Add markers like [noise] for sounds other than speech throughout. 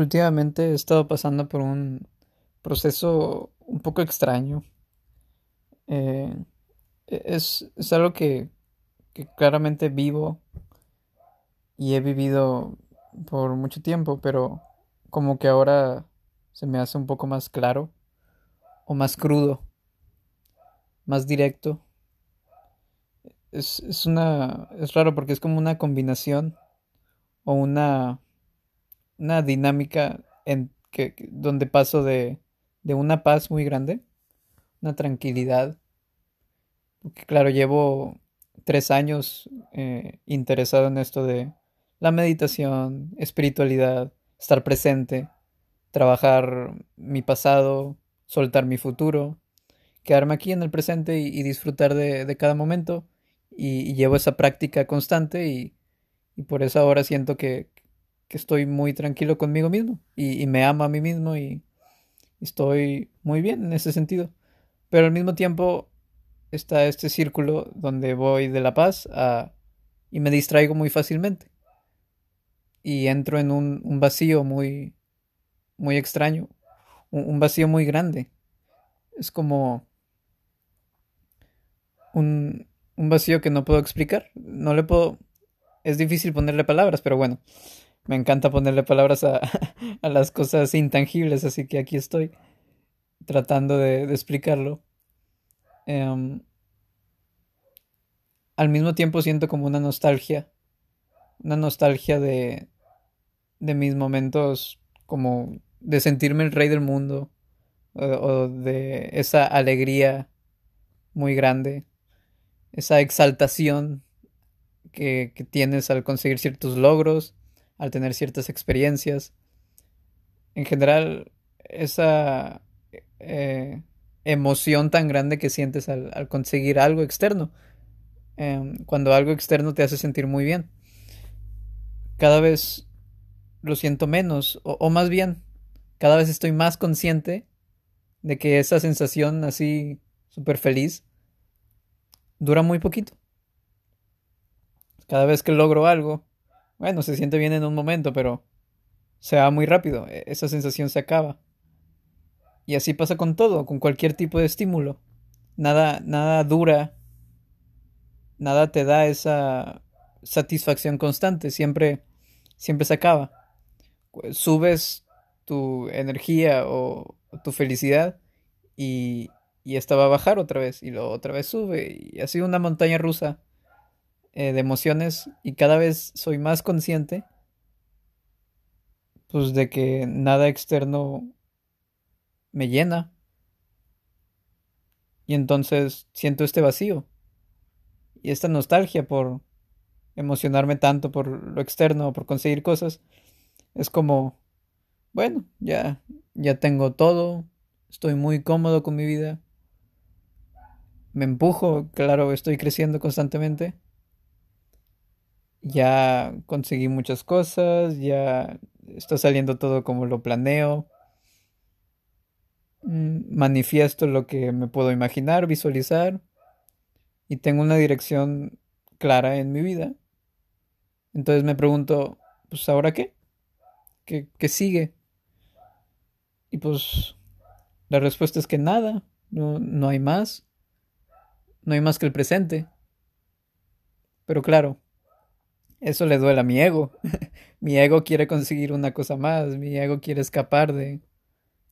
Últimamente he estado pasando por un proceso un poco extraño. Eh, es, es, algo que, que, claramente vivo y he vivido por mucho tiempo, pero como que ahora se me hace un poco más claro o más crudo, más directo. Es, es una. es raro porque es como una combinación o una una dinámica en que, donde paso de, de una paz muy grande, una tranquilidad. Porque claro, llevo tres años eh, interesado en esto de la meditación, espiritualidad, estar presente, trabajar mi pasado, soltar mi futuro, quedarme aquí en el presente y, disfrutar de, cada momento. Y, y, llevo esa práctica constante y, y por eso ahora siento que, que estoy muy tranquilo conmigo mismo y, me amo a mí mismo y estoy muy bien en ese sentido. Pero al mismo tiempo está este círculo donde voy de la paz a, y me distraigo muy fácilmente. Y entro en un, vacío muy, muy extraño, un, un, vacío muy grande. Es como un, un vacío que no puedo explicar. No le puedo... Es difícil ponerle palabras, pero bueno me encanta ponerle palabras a, [laughs] a, las cosas intangibles, así que aquí estoy tratando de, explicarlo. Um, al mismo tiempo siento como una nostalgia, una nostalgia de, de mis momentos como de sentirme el rey del mundo o, o de esa alegría muy grande, esa exaltación que, que tienes al conseguir ciertos logros al tener ciertas experiencias. En general, esa eh, emoción tan grande que sientes al, conseguir algo externo. Eh, cuando algo externo te hace sentir muy bien. Cada vez lo siento menos, o, o más bien, cada vez estoy más consciente de que esa sensación así súper feliz dura muy poquito. Cada vez que logro algo, bueno, se siente bien en un momento, pero se va muy rápido, e, esa sensación se acaba. Y así pasa con todo, con cualquier tipo de estímulo. Nada, nada dura, nada te da esa satisfacción constante, siempre, siempre se acaba. Subes tu energía o, tu felicidad y, y esta va a bajar otra vez y luego otra vez sube y así una montaña rusa eh, de emociones y cada vez soy más consciente pues de que nada externo me llena. Y entonces siento este vacío y esta nostalgia por emocionarme tanto por lo externo por conseguir cosas. Es como bueno ya ya tengo todo estoy muy cómodo con mi vida me empujo claro estoy creciendo constantemente ya conseguí muchas cosas, ya está saliendo todo como lo planeo. Mm, manifiesto lo que me puedo imaginar, visualizar y tengo una dirección clara en mi vida. Entonces me pregunto, pues ahora qué? ¿Qué, qué sigue? Y pues la respuesta es que nada, no, no hay más, no hay más que el presente. Pero claro, eso le duele a mi ego. [laughs] mi ego quiere conseguir una cosa más, mi ego quiere escapar de,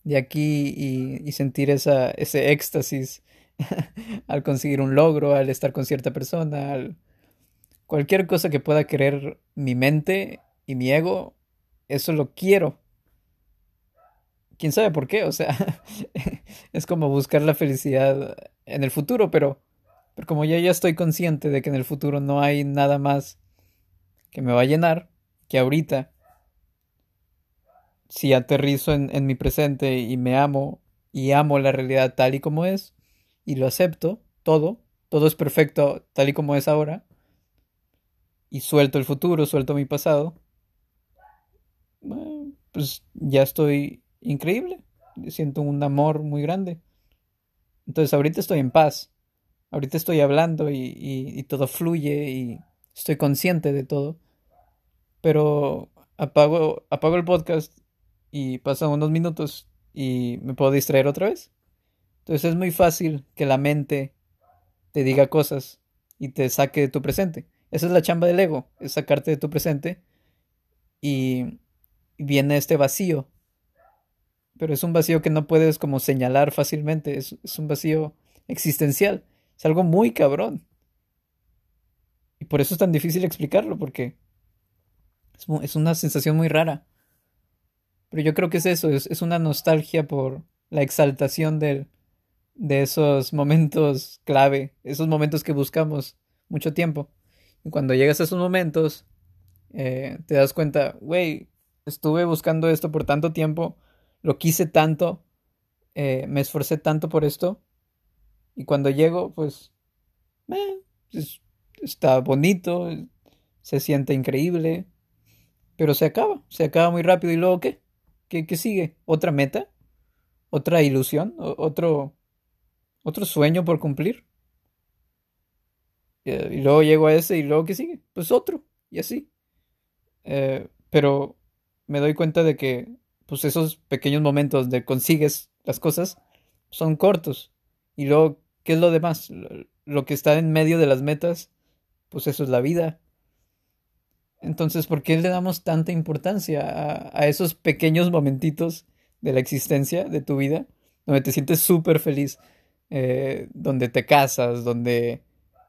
de aquí y, sentir esa, ese éxtasis [laughs] al conseguir un logro, al estar con cierta persona, al... cualquier cosa que pueda querer mi mente y mi ego, eso lo quiero. ¿Quién sabe por qué? O sea, [laughs] es como buscar la felicidad en el futuro, pero, pero como ya ya estoy consciente de que en el futuro no hay nada más que me va a llenar, que ahorita, si aterrizo en, en mi presente y me amo y amo la realidad tal y como es, y lo acepto, todo, todo es perfecto tal y como es ahora, y suelto el futuro, suelto mi pasado, pues ya estoy increíble, siento un amor muy grande. Entonces ahorita estoy en paz, ahorita estoy hablando y, y, y todo fluye y estoy consciente de todo, pero apago, apago el podcast y pasan unos minutos y me puedo distraer otra vez. Entonces es muy fácil que la mente te diga cosas y te saque de tu presente. Esa es la chamba del ego, es sacarte de tu presente y viene este vacío. Pero es un vacío que no puedes como señalar fácilmente, es, es un vacío existencial, es algo muy cabrón. Y por eso es tan difícil explicarlo, porque es, una sensación muy rara. Pero yo creo que es eso, es, una nostalgia por la exaltación de esos momentos clave, esos momentos que buscamos mucho tiempo. Y cuando llegas a esos momentos, eh, te das cuenta, güey, estuve buscando esto por tanto tiempo, lo quise tanto, eh, me esforcé tanto por esto, y cuando llego, pues, eh, está bonito, se siente increíble, pero se acaba, se acaba muy rápido. ¿Y luego qué? ¿Qué, qué sigue? ¿Otra meta? ¿Otra ilusión? ¿Otro, otro sueño por cumplir? Y luego llego a ese y luego ¿qué sigue? Pues otro, y así. Eh, pero me doy cuenta de que pues esos pequeños momentos de consigues las cosas son cortos. Y luego, ¿qué es lo demás? Lo que está en medio de las metas, pues eso es la vida. Entonces, ¿por qué le damos tanta importancia a, esos pequeños momentitos de la existencia de tu vida, donde te sientes súper feliz, eh, donde te casas, donde,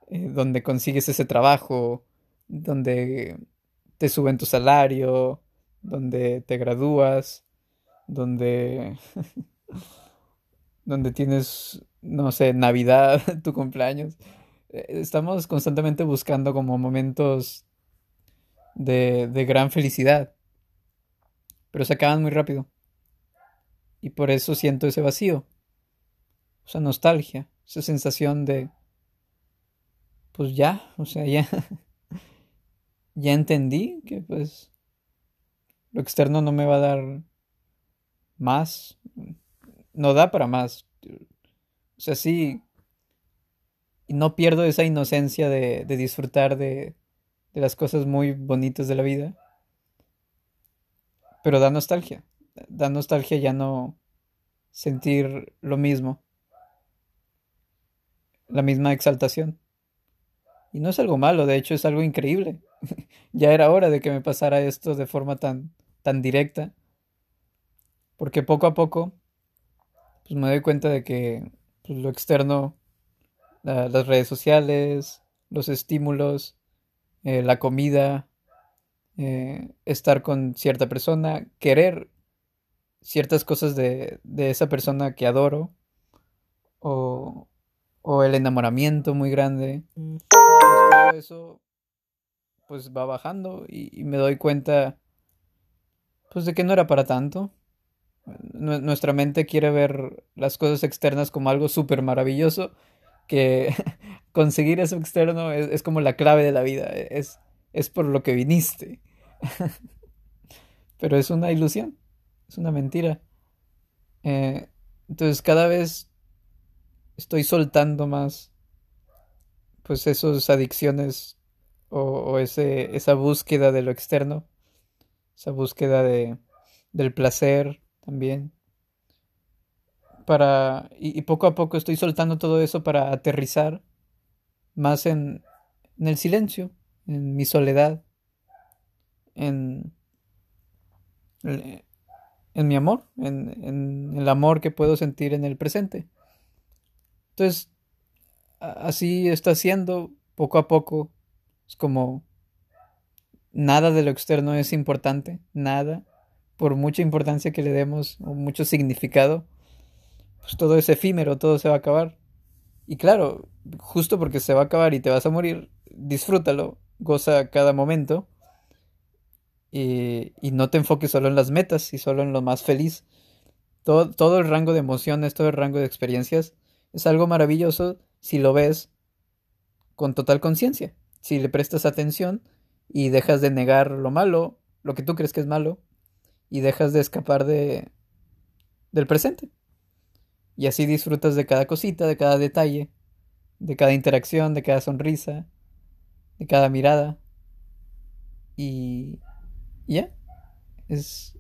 eh, donde consigues ese trabajo, donde te suben tu salario, donde te gradúas, donde, [laughs] donde tienes, no sé, Navidad, [laughs] tu cumpleaños. Eh, estamos constantemente buscando como momentos de, de gran felicidad, pero se acaban muy rápido. Y por eso siento ese vacío, esa nostalgia, esa sensación de, pues ya, o sea, ya, [laughs] ya entendí que pues lo externo no me va a dar más, no da para más. O sea, sí, no pierdo esa inocencia de, de disfrutar de, de las cosas muy bonitas de la vida. Pero da nostalgia. Da nostalgia ya no sentir lo mismo. La misma exaltación. Y no es algo malo, de hecho es algo increíble. [laughs] ya era hora de que me pasara esto de forma tan, tan directa. Porque poco a poco, pues me doy cuenta de que pues, lo externo, las redes sociales, los estímulos, eh, la comida, eh, estar con cierta persona, querer ciertas cosas de, de esa persona que adoro, o, o el enamoramiento muy grande. Pues todo eso pues va bajando y, me doy cuenta pues de que no era para tanto. nuestra mente quiere ver las cosas externas como algo súper maravilloso que [laughs] conseguir eso externo es, como la clave de la vida, es, es por lo que viniste. [laughs] Pero es una ilusión, es una mentira. Eh, entonces cada vez estoy soltando más pues esas adicciones o, o, ese, esa búsqueda de lo externo, esa búsqueda de, del placer también para y, poco a poco estoy soltando todo eso para aterrizar más en, el silencio, en mi soledad, en, en mi amor, en, en el amor que puedo sentir en el presente. Entonces, así está siendo poco a poco. Es como nada de lo externo es importante, nada, por mucha importancia que le demos o mucho significado pues todo es efímero, todo se va a acabar. Y claro, justo porque se va a acabar y te vas a morir, disfrútalo, goza cada momento y, y no te enfoques solo en las metas y solo en lo más feliz. Todo, todo el rango de emociones, todo el rango de experiencias es algo maravilloso si lo ves con total conciencia, si le prestas atención y dejas de negar lo malo, lo que tú crees que es malo, y dejas de escapar de del presente. Y así disfrutas de cada cosita, de cada detalle, de cada interacción, de cada sonrisa, de cada mirada. Y ya, es,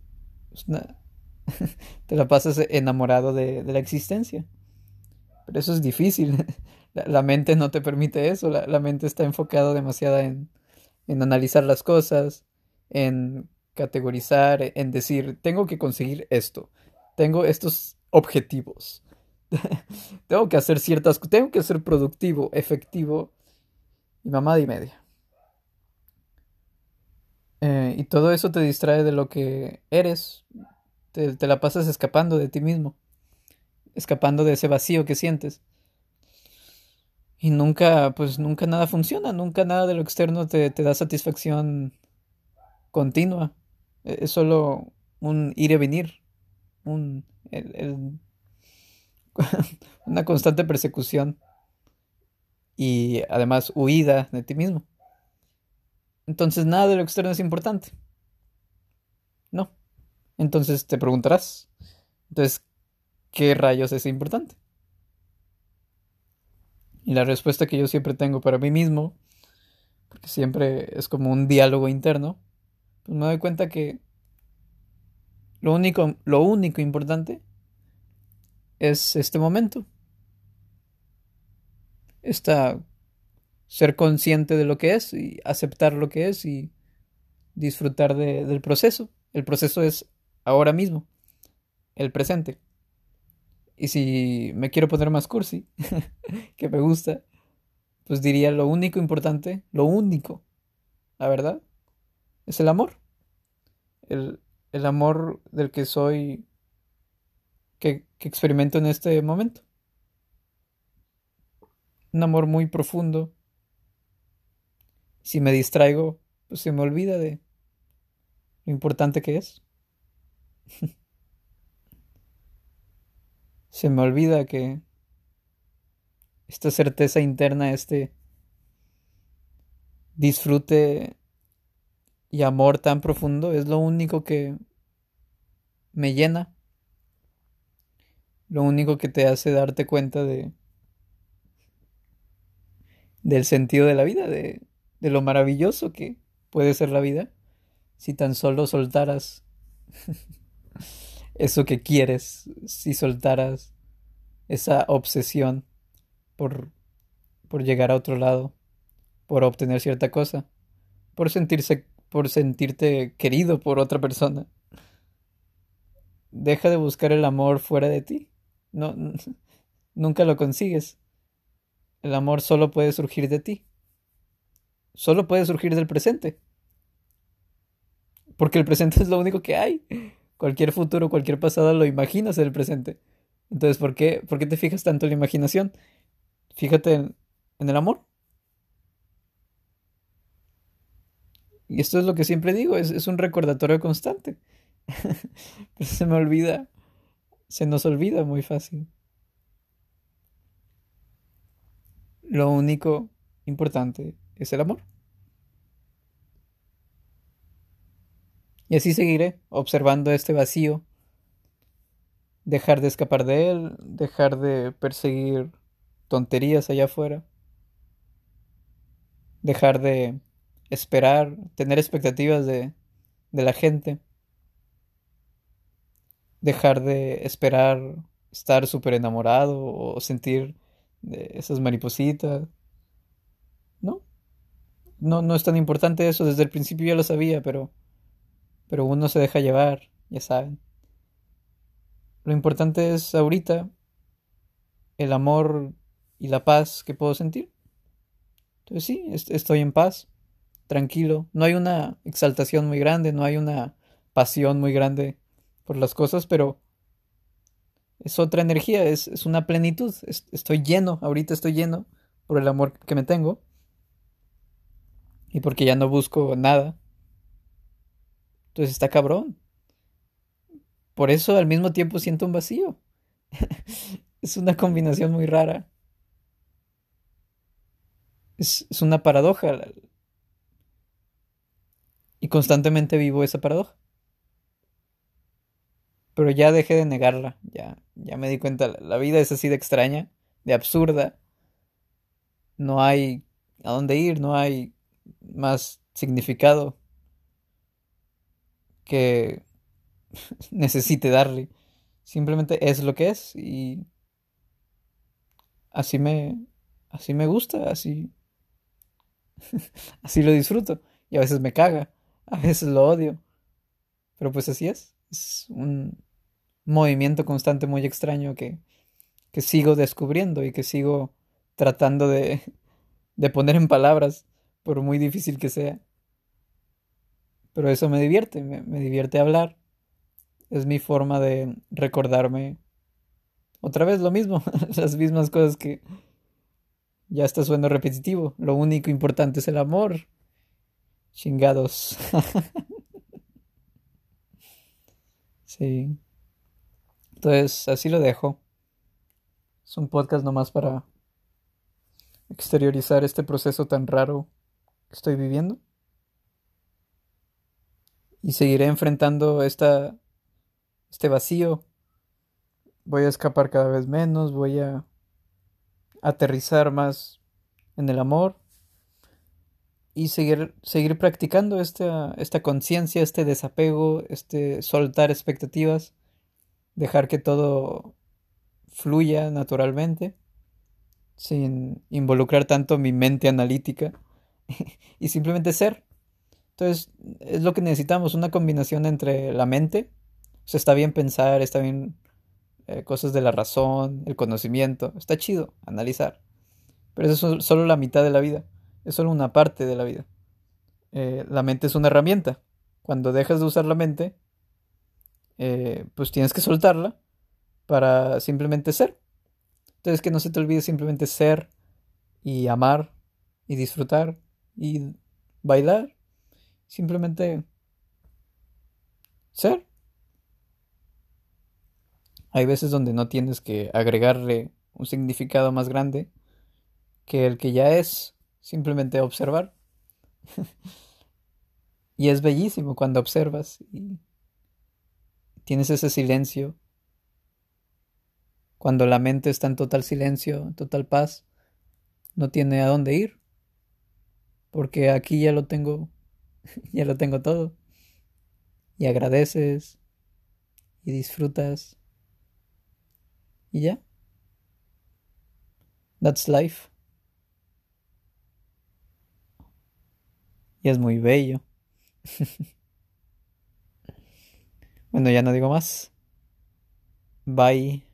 [laughs] te la pasas enamorado de, la existencia. Pero eso es difícil. [laughs] La, mente no te permite eso. La, mente está enfocada demasiado en, en analizar las cosas, en categorizar, en decir, tengo que conseguir esto, tengo estos objetivos, [laughs] tengo que hacer ciertas, tengo que ser productivo, efectivo y mamá y media. Eh, y todo eso te distrae de lo que eres. Te, te, la pasas escapando de ti mismo. Escapando de ese vacío que sientes. Y nunca, pues nunca nada funciona. Nunca nada de lo externo te, te da satisfacción continua. E, es solo un ir y venir. Un, el, [laughs] una constante persecución. Y además huida de ti mismo. Entonces nada de lo externo es importante. No. Entonces te preguntarás, entonces, ¿qué rayos es importante? Y la respuesta que yo siempre tengo para mí mismo, porque siempre es como un diálogo interno, pues me doy cuenta que lo único, lo único importante es este momento. Esta ser consciente de lo que es y aceptar lo que es y disfrutar del proceso. El proceso es ahora mismo, el presente. Y si me quiero poner más cursi, [laughs] que me gusta, pues diría lo único importante, lo único, la verdad, es el amor. El, el amor del que soy, que, experimento en este momento. Un amor muy profundo, si me distraigo, pues se me olvida de lo importante que es. [laughs] se me olvida que esta certeza interna, este disfrute y amor tan profundo es lo único que me llena, lo único que te hace darte cuenta de del sentido de la vida, de de lo maravilloso que puede ser la vida si tan solo soltaras [laughs] eso que quieres, si soltaras esa obsesión por, por llegar a otro lado, por obtener cierta cosa, por sentirse, por sentirte querido por otra persona. Deja de buscar el amor fuera de ti. No, nunca lo consigues. El amor solo puede surgir de ti solo puede surgir del presente. Porque el presente es lo único que hay. Cualquier futuro, cualquier pasado lo imaginas en el presente. Entonces, ¿por qué, ¿por qué te fijas tanto en la imaginación? Fíjate en, el amor. Y esto es lo que siempre digo, es, es un recordatorio constante. [laughs] Se me olvida, se nos olvida muy fácil. Lo único importante es el amor. Y así seguiré observando este vacío, dejar de escapar de él, dejar de perseguir tonterías allá afuera, dejar de esperar, tener expectativas de, de la gente, dejar de esperar estar súper enamorado o sentir esas maripositas. ¿No? No, no es tan importante eso, desde el principio ya lo sabía, pero, pero uno se deja llevar, ya saben. Lo importante es ahorita el amor y la paz que puedo sentir. Entonces sí, estoy en paz, tranquilo. No hay una exaltación muy grande, no hay una pasión muy grande por las cosas, pero es otra energía, es, es una plenitud. estoy lleno, ahorita estoy lleno por el amor que me tengo y porque ya no busco nada. Entonces está cabrón. Por eso al mismo tiempo siento un vacío. [laughs] es una combinación muy rara. Es, es una paradoja. Y constantemente vivo esa paradoja. Pero ya dejé de negarla. Ya, ya me di cuenta. La vida es así de extraña, de absurda. No hay a dónde ir, no hay más significado que [laughs] necesite darle. Simplemente es lo que es y así me así me gusta, así [laughs] así lo disfruto y a veces me caga, a veces lo odio. Pero pues así es, es un movimiento constante muy extraño que que sigo descubriendo y que sigo tratando de de poner en palabras por muy difícil que sea. Pero eso me divierte, me, me divierte hablar es mi forma de recordarme otra vez lo mismo, [laughs] las mismas cosas que ya está suendo repetitivo. Lo único importante es el amor. Chingados. [laughs] sí. Entonces, así lo dejo. Es un podcast nomás para exteriorizar este proceso tan raro que estoy viviendo. Y seguiré enfrentando esta este vacío. Voy a escapar cada vez menos, voy a aterrizar más en el amor y seguir, seguir practicando esta, esta conciencia, este desapego, este soltar expectativas, dejar que todo fluya naturalmente, sin involucrar tanto mi mente analítica [laughs] y simplemente ser. Entonces, es lo que necesitamos, una combinación entre la mente sea, está bien pensar, está bien eh, cosas de la razón, el conocimiento, está chido analizar. Pero eso es solo la mitad de la vida, es solo una parte de la vida. Eh, la mente es una herramienta. Cuando dejas de usar la mente, eh, pues tienes que soltarla para simplemente ser. Entonces que no se te olvide simplemente ser y amar y disfrutar y bailar. Simplemente ser. Hay veces donde no tienes que agregarle un significado más grande que el que ya es, simplemente observar. [laughs] y es bellísimo cuando observas y tienes ese silencio. Cuando la mente está en total silencio, en total paz, no tiene a dónde ir. Porque aquí ya lo tengo, [laughs] ya lo tengo todo. Y agradeces y disfrutas y ya. That's life. Y es muy bello. [laughs] bueno, ya no digo más. Bye.